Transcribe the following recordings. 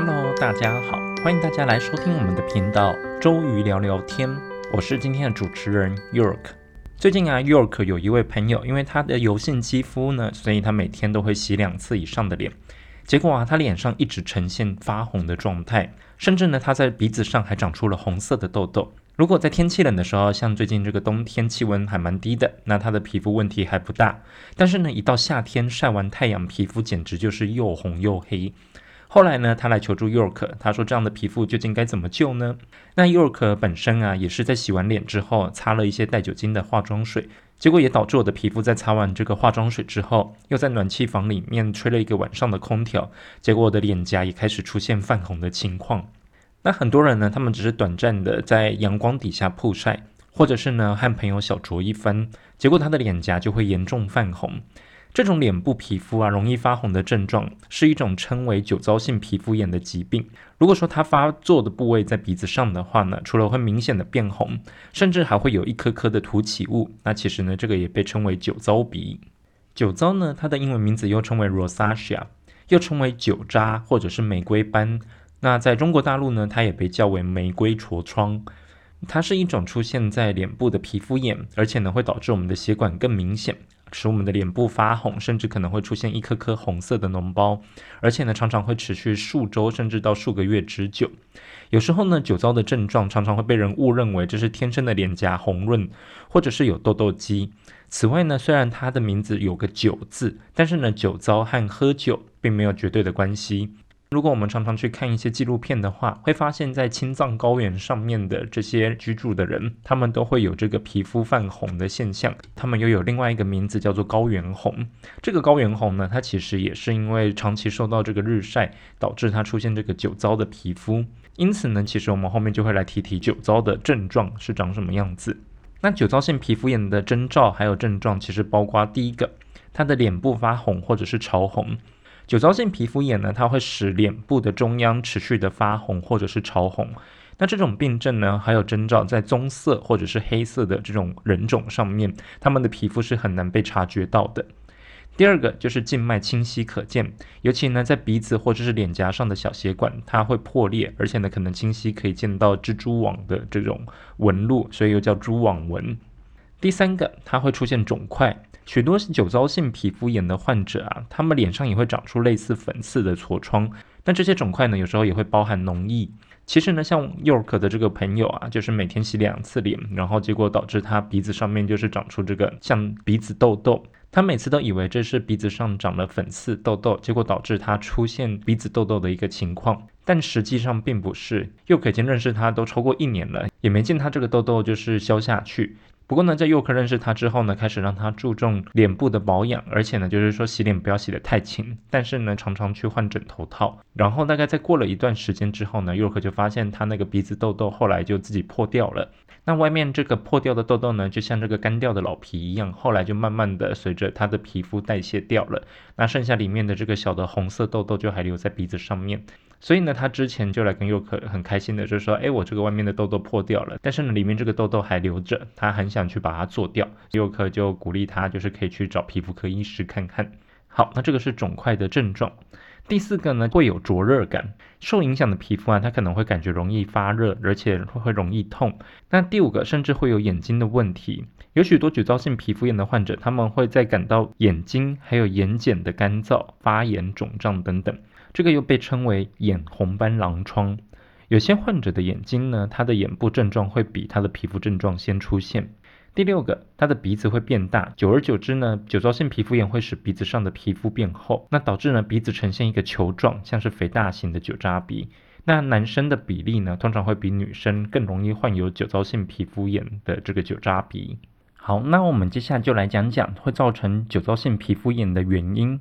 Hello，大家好，欢迎大家来收听我们的频道周瑜聊聊天。我是今天的主持人 York。最近啊，York 有一位朋友，因为他的油性肌肤呢，所以他每天都会洗两次以上的脸。结果啊，他脸上一直呈现发红的状态，甚至呢，他在鼻子上还长出了红色的痘痘。如果在天气冷的时候，像最近这个冬天气温还蛮低的，那他的皮肤问题还不大。但是呢，一到夏天晒完太阳，皮肤简直就是又红又黑。后来呢，他来求助 York，他说这样的皮肤究竟该怎么救呢？那 York 本身啊，也是在洗完脸之后擦了一些带酒精的化妆水，结果也导致我的皮肤在擦完这个化妆水之后，又在暖气房里面吹了一个晚上的空调，结果我的脸颊也开始出现泛红的情况。那很多人呢，他们只是短暂的在阳光底下曝晒，或者是呢和朋友小酌一番，结果他的脸颊就会严重泛红。这种脸部皮肤啊容易发红的症状，是一种称为酒糟性皮肤炎的疾病。如果说它发作的部位在鼻子上的话呢，除了会明显的变红，甚至还会有一颗颗的凸起物。那其实呢，这个也被称为酒糟鼻。酒糟呢，它的英文名字又称为 rosacea，又称为酒渣或者是玫瑰斑。那在中国大陆呢，它也被叫为玫瑰痤疮，它是一种出现在脸部的皮肤炎，而且呢会导致我们的血管更明显，使我们的脸部发红，甚至可能会出现一颗颗红色的脓包，而且呢常常会持续数周甚至到数个月之久。有时候呢酒糟的症状常常会被人误认为这是天生的脸颊红润，或者是有痘痘肌。此外呢，虽然它的名字有个酒字，但是呢酒糟和喝酒并没有绝对的关系。如果我们常常去看一些纪录片的话，会发现，在青藏高原上面的这些居住的人，他们都会有这个皮肤泛红的现象。他们又有另外一个名字叫做高原红。这个高原红呢，它其实也是因为长期受到这个日晒，导致它出现这个酒糟的皮肤。因此呢，其实我们后面就会来提提酒糟的症状是长什么样子。那酒糟性皮肤炎的征兆还有症状，其实包括第一个，它的脸部发红或者是潮红。酒糟性皮肤炎呢，它会使脸部的中央持续的发红或者是潮红。那这种病症呢，还有征兆在棕色或者是黑色的这种人种上面，他们的皮肤是很难被察觉到的。第二个就是静脉清晰可见，尤其呢在鼻子或者是脸颊上的小血管，它会破裂，而且呢可能清晰可以见到蜘蛛网的这种纹路，所以又叫蛛网纹。第三个，它会出现肿块。许多酒糟性皮肤炎的患者啊，他们脸上也会长出类似粉刺的痤疮，但这些肿块呢，有时候也会包含脓液。其实呢，像 York 的这个朋友啊，就是每天洗两次脸，然后结果导致他鼻子上面就是长出这个像鼻子痘痘。他每次都以为这是鼻子上长了粉刺痘痘，结果导致他出现鼻子痘痘的一个情况，但实际上并不是。York 已经认识他都超过一年了，也没见他这个痘痘就是消下去。不过呢，在佑克认识他之后呢，开始让他注重脸部的保养，而且呢，就是说洗脸不要洗得太勤，但是呢，常常去换枕头套。然后大概在过了一段时间之后呢，佑克就发现他那个鼻子痘痘后来就自己破掉了。那外面这个破掉的痘痘呢，就像这个干掉的老皮一样，后来就慢慢的随着他的皮肤代谢掉了。那剩下里面的这个小的红色痘痘就还留在鼻子上面。所以呢，他之前就来跟佑克很开心的，就是说，哎，我这个外面的痘痘破掉了，但是呢，里面这个痘痘还留着，他很想去把它做掉。佑克就鼓励他，就是可以去找皮肤科医师看看。好，那这个是肿块的症状。第四个呢，会有灼热感，受影响的皮肤啊，它可能会感觉容易发热，而且会容易痛。那第五个，甚至会有眼睛的问题。有许多酒糟性皮肤炎的患者，他们会在感到眼睛还有眼睑的干燥、发炎、肿胀等等。这个又被称为眼红斑狼疮。有些患者的眼睛呢，他的眼部症状会比他的皮肤症状先出现。第六个，他的鼻子会变大，久而久之呢，酒糟性皮肤炎会使鼻子上的皮肤变厚，那导致呢鼻子呈现一个球状，像是肥大型的酒渣鼻。那男生的比例呢，通常会比女生更容易患有酒糟性皮肤炎的这个酒渣鼻。好，那我们接下来就来讲讲会造成酒糟性皮肤炎的原因。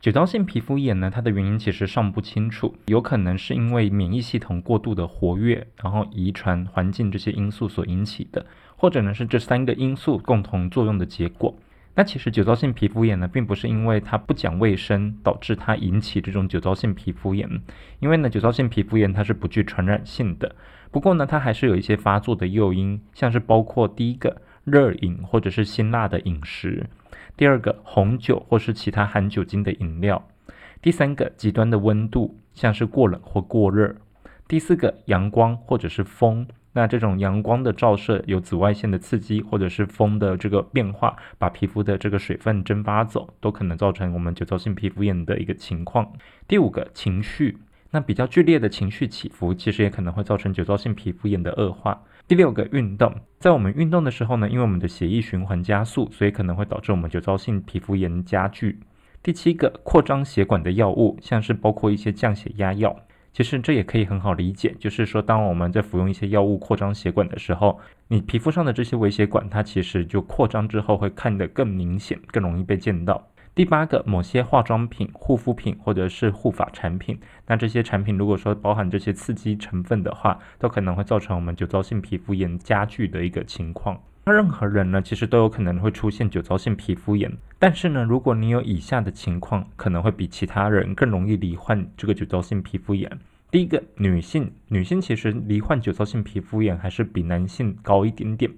酒糟性皮肤炎呢，它的原因其实尚不清楚，有可能是因为免疫系统过度的活跃，然后遗传、环境这些因素所引起的，或者呢是这三个因素共同作用的结果。那其实酒糟性皮肤炎呢，并不是因为它不讲卫生导致它引起这种酒糟性皮肤炎，因为呢酒糟性皮肤炎它是不具传染性的。不过呢，它还是有一些发作的诱因，像是包括第一个热饮或者是辛辣的饮食。第二个，红酒或是其他含酒精的饮料；第三个，极端的温度，像是过冷或过热。第四个，阳光或者是风。那这种阳光的照射有紫外线的刺激，或者是风的这个变化，把皮肤的这个水分蒸发走，都可能造成我们酒糟性皮肤炎的一个情况。第五个，情绪，那比较剧烈的情绪起伏，其实也可能会造成酒糟性皮肤炎的恶化。第六个，运动，在我们运动的时候呢，因为我们的血液循环加速，所以可能会导致我们酒糟性皮肤炎加剧。第七个，扩张血管的药物，像是包括一些降血压药。其实这也可以很好理解，就是说，当我们在服用一些药物扩张血管的时候，你皮肤上的这些微血管，它其实就扩张之后会看得更明显，更容易被见到。第八个，某些化妆品、护肤品或者是护发产品，那这些产品如果说包含这些刺激成分的话，都可能会造成我们酒糟性皮肤炎加剧的一个情况。那任何人呢，其实都有可能会出现酒糟性皮肤炎，但是呢，如果你有以下的情况，可能会比其他人更容易罹患这个酒糟性皮肤炎。第一个，女性，女性其实罹患酒糟性皮肤炎还是比男性高一点点。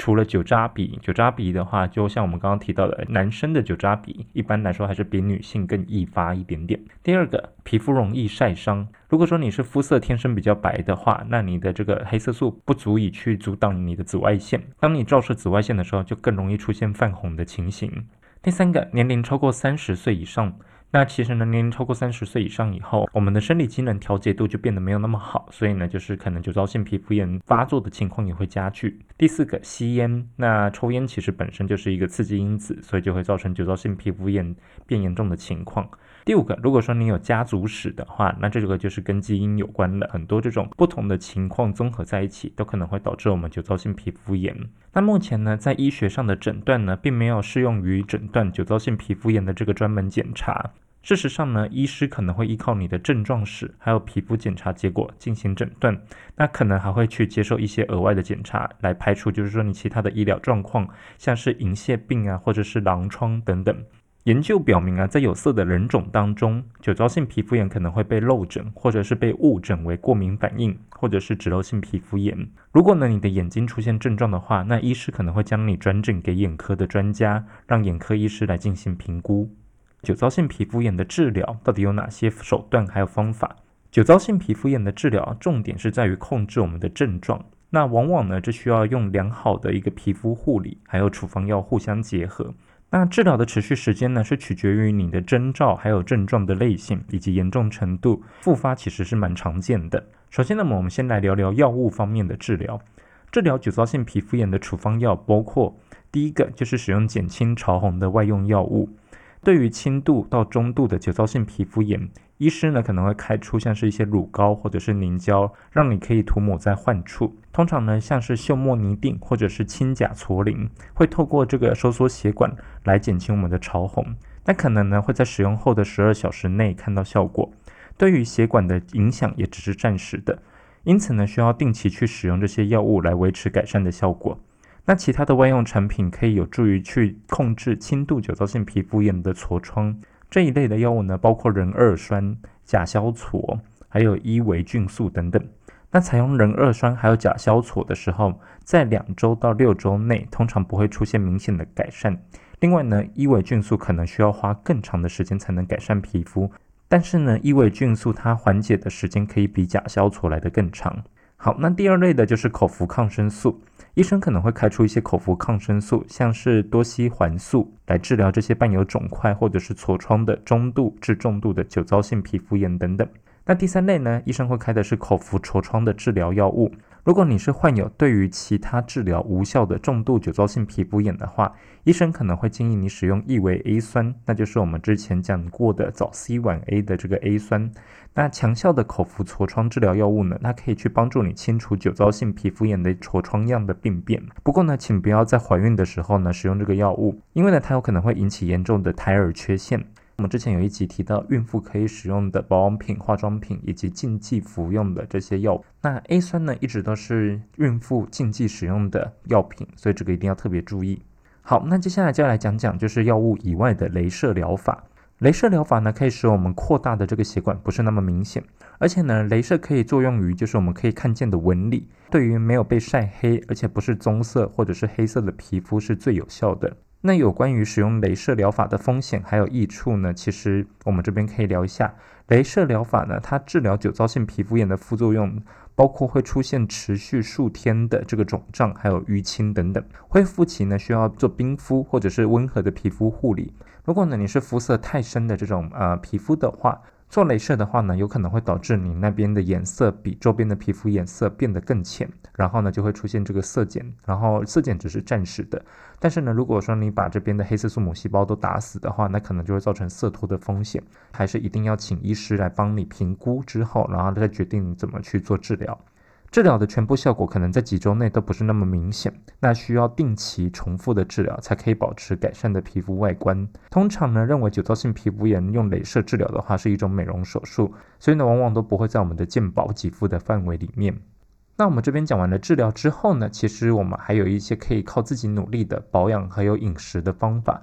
除了酒渣比，酒渣比的话，就像我们刚刚提到的，男生的酒渣比一般来说还是比女性更易发一点点。第二个，皮肤容易晒伤。如果说你是肤色天生比较白的话，那你的这个黑色素不足以去阻挡你的紫外线，当你照射紫外线的时候，就更容易出现泛红的情形。第三个，年龄超过三十岁以上。那其实呢，年龄超过三十岁以上以后，我们的生理机能调节度就变得没有那么好，所以呢，就是可能酒糟性皮肤炎发作的情况也会加剧。第四个，吸烟，那抽烟其实本身就是一个刺激因子，所以就会造成酒糟性皮肤炎变严重的情况。第五个，如果说你有家族史的话，那这个就是跟基因有关的，很多这种不同的情况综合在一起，都可能会导致我们酒糟性皮肤炎。那目前呢，在医学上的诊断呢，并没有适用于诊断酒糟性皮肤炎的这个专门检查。事实上呢，医师可能会依靠你的症状史，还有皮肤检查结果进行诊断。那可能还会去接受一些额外的检查，来排除就是说你其他的医疗状况，像是银屑病啊，或者是狼疮等等。研究表明啊，在有色的人种当中，酒糟性皮肤炎可能会被漏诊，或者是被误诊为过敏反应，或者是脂漏性皮肤炎。如果呢你的眼睛出现症状的话，那医师可能会将你转诊给眼科的专家，让眼科医师来进行评估。酒糟性皮肤炎的治疗到底有哪些手段还有方法？酒糟性皮肤炎的治疗重点是在于控制我们的症状。那往往呢，这需要用良好的一个皮肤护理，还有处方药互相结合。那治疗的持续时间呢，是取决于你的征兆，还有症状的类型以及严重程度。复发其实是蛮常见的。首先呢，我们先来聊聊药物方面的治疗。治疗酒糟性皮肤炎的处方药包括第一个就是使用减轻潮红的外用药物。对于轻度到中度的酒糟性皮肤炎，医师呢可能会开出像是一些乳膏或者是凝胶，让你可以涂抹在患处。通常呢，像是溴莫尼定或者是氢甲唑啉，会透过这个收缩血管来减轻我们的潮红。那可能呢会在使用后的十二小时内看到效果，对于血管的影响也只是暂时的。因此呢，需要定期去使用这些药物来维持改善的效果。那其他的外用产品可以有助于去控制轻度酒糟性皮肤炎的痤疮这一类的药物呢，包括壬二酸、甲硝唑，还有伊维菌素等等。那采用壬二酸还有甲硝唑的时候，在两周到六周内通常不会出现明显的改善。另外呢，伊维菌素可能需要花更长的时间才能改善皮肤，但是呢，伊维菌素它缓解的时间可以比甲硝唑来得更长。好，那第二类的就是口服抗生素。医生可能会开出一些口服抗生素，像是多西环素，来治疗这些伴有肿块或者是痤疮的中度至重度的酒糟性皮肤炎等等。那第三类呢？医生会开的是口服痤疮的治疗药物。如果你是患有对于其他治疗无效的重度酒糟性皮肤炎的话，医生可能会建议你使用异维 A 酸，那就是我们之前讲过的早 C 晚 A 的这个 A 酸。那强效的口服痤疮治疗药物呢，它可以去帮助你清除酒糟性皮肤炎的痤疮样的病变。不过呢，请不要在怀孕的时候呢使用这个药物，因为呢它有可能会引起严重的胎儿缺陷。我们之前有一集提到，孕妇可以使用的保养品、化妆品以及禁忌服用的这些药物。那 A 酸呢，一直都是孕妇禁忌使用的药品，所以这个一定要特别注意。好，那接下来就来讲讲，就是药物以外的镭射疗法。镭射疗法呢，可以使我们扩大的这个血管不是那么明显，而且呢，镭射可以作用于就是我们可以看见的纹理，对于没有被晒黑而且不是棕色或者是黑色的皮肤是最有效的。那有关于使用镭射疗法的风险还有益处呢？其实我们这边可以聊一下，镭射疗法呢，它治疗酒糟性皮肤炎的副作用包括会出现持续数天的这个肿胀，还有淤青等等。恢复期呢，需要做冰敷或者是温和的皮肤护理。如果呢你是肤色太深的这种呃皮肤的话，做镭射的话呢，有可能会导致你那边的颜色比周边的皮肤颜色变得更浅，然后呢就会出现这个色减，然后色减只是暂时的，但是呢如果说你把这边的黑色素母细胞都打死的话，那可能就会造成色脱的风险，还是一定要请医师来帮你评估之后，然后再决定怎么去做治疗。治疗的全部效果可能在几周内都不是那么明显，那需要定期重复的治疗才可以保持改善的皮肤外观。通常呢，认为酒糟性皮肤炎用镭射治疗的话是一种美容手术，所以呢，往往都不会在我们的健保给付的范围里面。那我们这边讲完了治疗之后呢，其实我们还有一些可以靠自己努力的保养还有饮食的方法。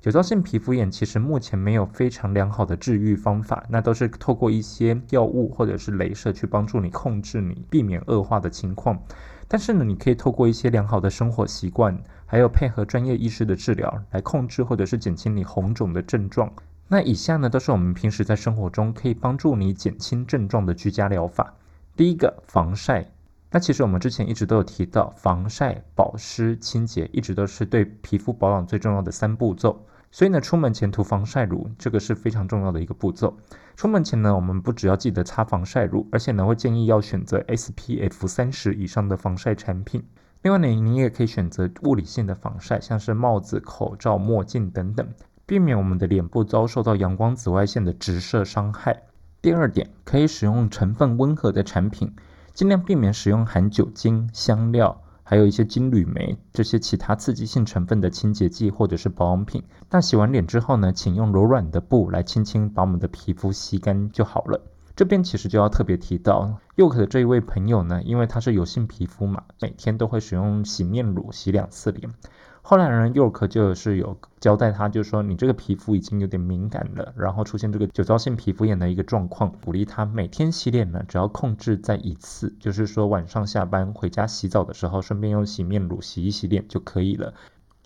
酒糟性皮肤炎其实目前没有非常良好的治愈方法，那都是透过一些药物或者是镭射去帮助你控制你，避免恶化的情况。但是呢，你可以透过一些良好的生活习惯，还有配合专业医师的治疗来控制或者是减轻你红肿的症状。那以下呢都是我们平时在生活中可以帮助你减轻症状的居家疗法。第一个，防晒。那其实我们之前一直都有提到，防晒、保湿、清洁，一直都是对皮肤保养最重要的三步骤。所以呢，出门前涂防晒乳，这个是非常重要的一个步骤。出门前呢，我们不只要记得擦防晒乳，而且呢，会建议要选择 SPF 三十以上的防晒产品。另外呢，你也可以选择物理性的防晒，像是帽子、口罩、墨镜等等，避免我们的脸部遭受到阳光紫外线的直射伤害。第二点，可以使用成分温和的产品，尽量避免使用含酒精、香料。还有一些金缕梅这些其他刺激性成分的清洁剂或者是保养品。那洗完脸之后呢，请用柔软的布来轻轻把我们的皮肤吸干就好了。这边其实就要特别提到佑可的这一位朋友呢，因为他是油性皮肤嘛，每天都会使用洗面乳洗两次脸。后来呢，York 就是有交代他，就说你这个皮肤已经有点敏感了，然后出现这个酒糟性皮肤炎的一个状况，鼓励他每天洗脸呢，只要控制在一次，就是说晚上下班回家洗澡的时候，顺便用洗面乳洗一洗脸就可以了。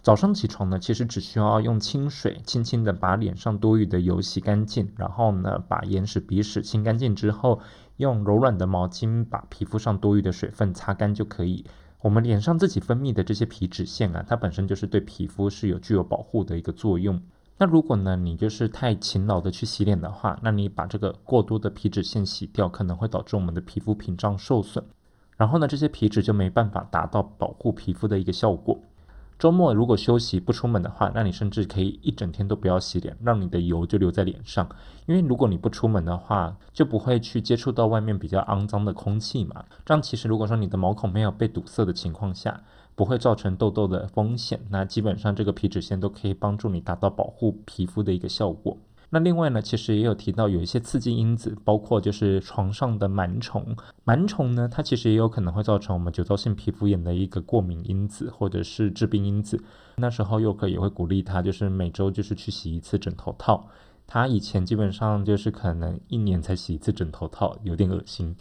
早上起床呢，其实只需要用清水轻轻的把脸上多余的油洗干净，然后呢，把眼屎鼻屎清干净之后，用柔软的毛巾把皮肤上多余的水分擦干就可以。我们脸上自己分泌的这些皮脂腺啊，它本身就是对皮肤是有具有保护的一个作用。那如果呢，你就是太勤劳的去洗脸的话，那你把这个过多的皮脂腺洗掉，可能会导致我们的皮肤屏障受损，然后呢，这些皮脂就没办法达到保护皮肤的一个效果。周末如果休息不出门的话，那你甚至可以一整天都不要洗脸，让你的油就留在脸上。因为如果你不出门的话，就不会去接触到外面比较肮脏的空气嘛。这样其实如果说你的毛孔没有被堵塞的情况下，不会造成痘痘的风险。那基本上这个皮脂腺都可以帮助你达到保护皮肤的一个效果。那另外呢，其实也有提到有一些刺激因子，包括就是床上的螨虫。螨虫呢，它其实也有可能会造成我们酒糟性皮肤炎的一个过敏因子，或者是致病因子。那时候又可也会鼓励他，就是每周就是去洗一次枕头套。他以前基本上就是可能一年才洗一次枕头套，有点恶心。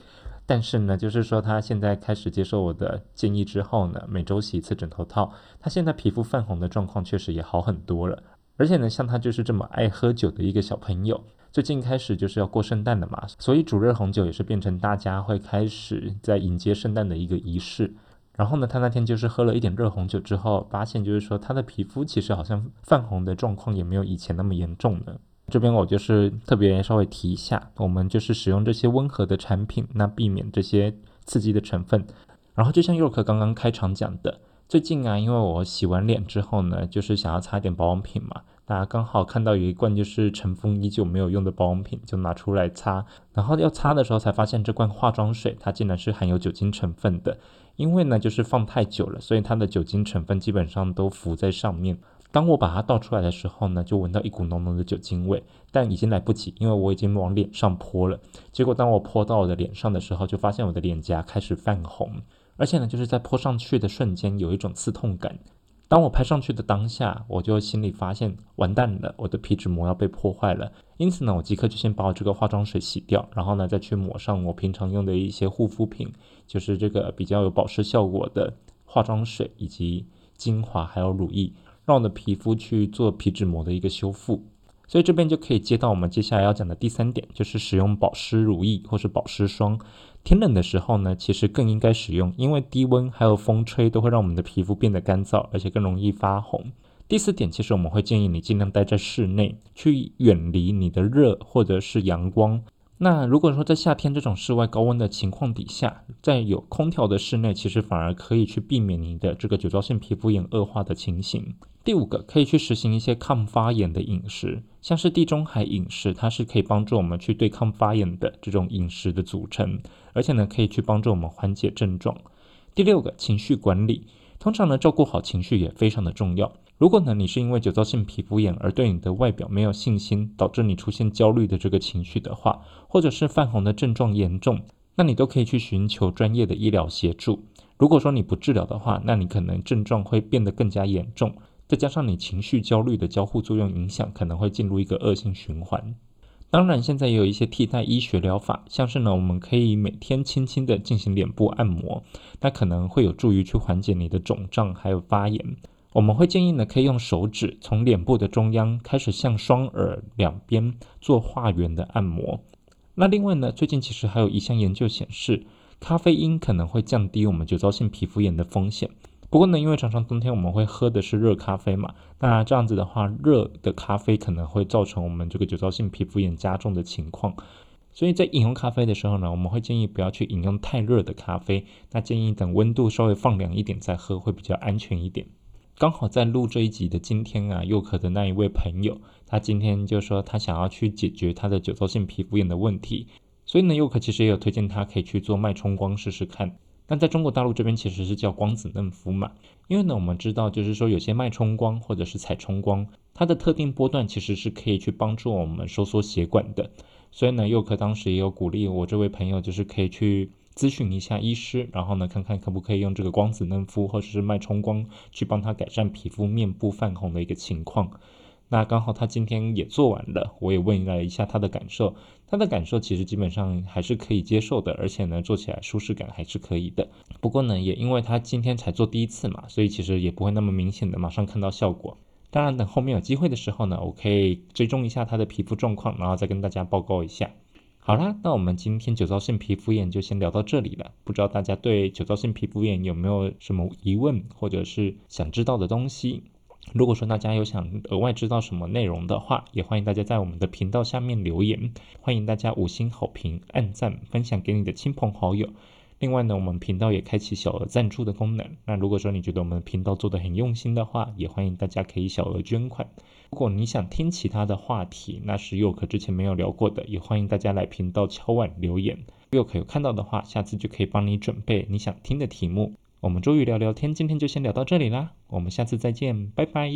但是呢，就是说他现在开始接受我的建议之后呢，每周洗一次枕头套，他现在皮肤泛红的状况确实也好很多了。而且呢，像他就是这么爱喝酒的一个小朋友，最近开始就是要过圣诞的嘛，所以煮热红酒也是变成大家会开始在迎接圣诞的一个仪式。然后呢，他那天就是喝了一点热红酒之后，发现就是说他的皮肤其实好像泛红的状况也没有以前那么严重了。这边我就是特别稍微提一下，我们就是使用这些温和的产品，那避免这些刺激的成分。然后就像 York 刚刚开场讲的。最近啊，因为我洗完脸之后呢，就是想要擦一点保养品嘛，大家刚好看到有一罐就是尘封已久没有用的保养品，就拿出来擦。然后要擦的时候才发现这罐化妆水它竟然是含有酒精成分的，因为呢就是放太久了，所以它的酒精成分基本上都浮在上面。当我把它倒出来的时候呢，就闻到一股浓浓的酒精味，但已经来不及，因为我已经往脸上泼了。结果当我泼到我的脸上的时候，就发现我的脸颊开始泛红。而且呢，就是在泼上去的瞬间有一种刺痛感。当我拍上去的当下，我就心里发现完蛋了，我的皮脂膜要被破坏了。因此呢，我即刻就先把我这个化妆水洗掉，然后呢再去抹上我平常用的一些护肤品，就是这个比较有保湿效果的化妆水以及精华还有乳液。让我的皮肤去做皮脂膜的一个修复。所以这边就可以接到我们接下来要讲的第三点，就是使用保湿乳液或是保湿霜。天冷的时候呢，其实更应该使用，因为低温还有风吹都会让我们的皮肤变得干燥，而且更容易发红。第四点，其实我们会建议你尽量待在室内，去远离你的热或者是阳光。那如果说在夏天这种室外高温的情况底下，在有空调的室内，其实反而可以去避免你的这个酒糟性皮肤炎恶化的情形。第五个，可以去实行一些抗发炎的饮食，像是地中海饮食，它是可以帮助我们去对抗发炎的这种饮食的组成，而且呢，可以去帮助我们缓解症状。第六个，情绪管理，通常呢，照顾好情绪也非常的重要。如果呢，你是因为酒糟性皮肤炎而对你的外表没有信心，导致你出现焦虑的这个情绪的话，或者是泛红的症状严重，那你都可以去寻求专业的医疗协助。如果说你不治疗的话，那你可能症状会变得更加严重，再加上你情绪焦虑的交互作用影响，可能会进入一个恶性循环。当然，现在也有一些替代医学疗法，像是呢，我们可以每天轻轻的进行脸部按摩，那可能会有助于去缓解你的肿胀还有发炎。我们会建议呢，可以用手指从脸部的中央开始向双耳两边做画圆的按摩。那另外呢，最近其实还有一项研究显示，咖啡因可能会降低我们酒糟性皮肤炎的风险。不过呢，因为常常冬天我们会喝的是热咖啡嘛，那这样子的话，热的咖啡可能会造成我们这个酒糟性皮肤炎加重的情况。所以在饮用咖啡的时候呢，我们会建议不要去饮用太热的咖啡，那建议等温度稍微放凉一点再喝，会比较安全一点。刚好在录这一集的今天啊，佑可的那一位朋友，他今天就说他想要去解决他的酒糟性皮肤炎的问题，所以呢，佑可其实也有推荐他可以去做脉冲光试试看。但在中国大陆这边其实是叫光子嫩肤嘛，因为呢，我们知道就是说有些脉冲光或者是彩冲光，它的特定波段其实是可以去帮助我们收缩血管的，所以呢，佑可当时也有鼓励我这位朋友，就是可以去。咨询一下医师，然后呢，看看可不可以用这个光子嫩肤或者是脉冲光去帮他改善皮肤面部泛红的一个情况。那刚好他今天也做完了，我也问了一下他的感受，他的感受其实基本上还是可以接受的，而且呢，做起来舒适感还是可以的。不过呢，也因为他今天才做第一次嘛，所以其实也不会那么明显的马上看到效果。当然，等后面有机会的时候呢，我可以追踪一下他的皮肤状况，然后再跟大家报告一下。好啦，那我们今天酒糟性皮肤炎就先聊到这里了。不知道大家对酒糟性皮肤炎有没有什么疑问，或者是想知道的东西？如果说大家有想额外知道什么内容的话，也欢迎大家在我们的频道下面留言。欢迎大家五星好评、按赞、分享给你的亲朋好友。另外呢，我们频道也开启小额赞助的功能。那如果说你觉得我们频道做的很用心的话，也欢迎大家可以小额捐款。如果你想听其他的话题，那是佑可之前没有聊过的，也欢迎大家来频道敲碗留言。佑可有看到的话，下次就可以帮你准备你想听的题目。我们周瑜聊聊天，今天就先聊到这里啦，我们下次再见，拜拜。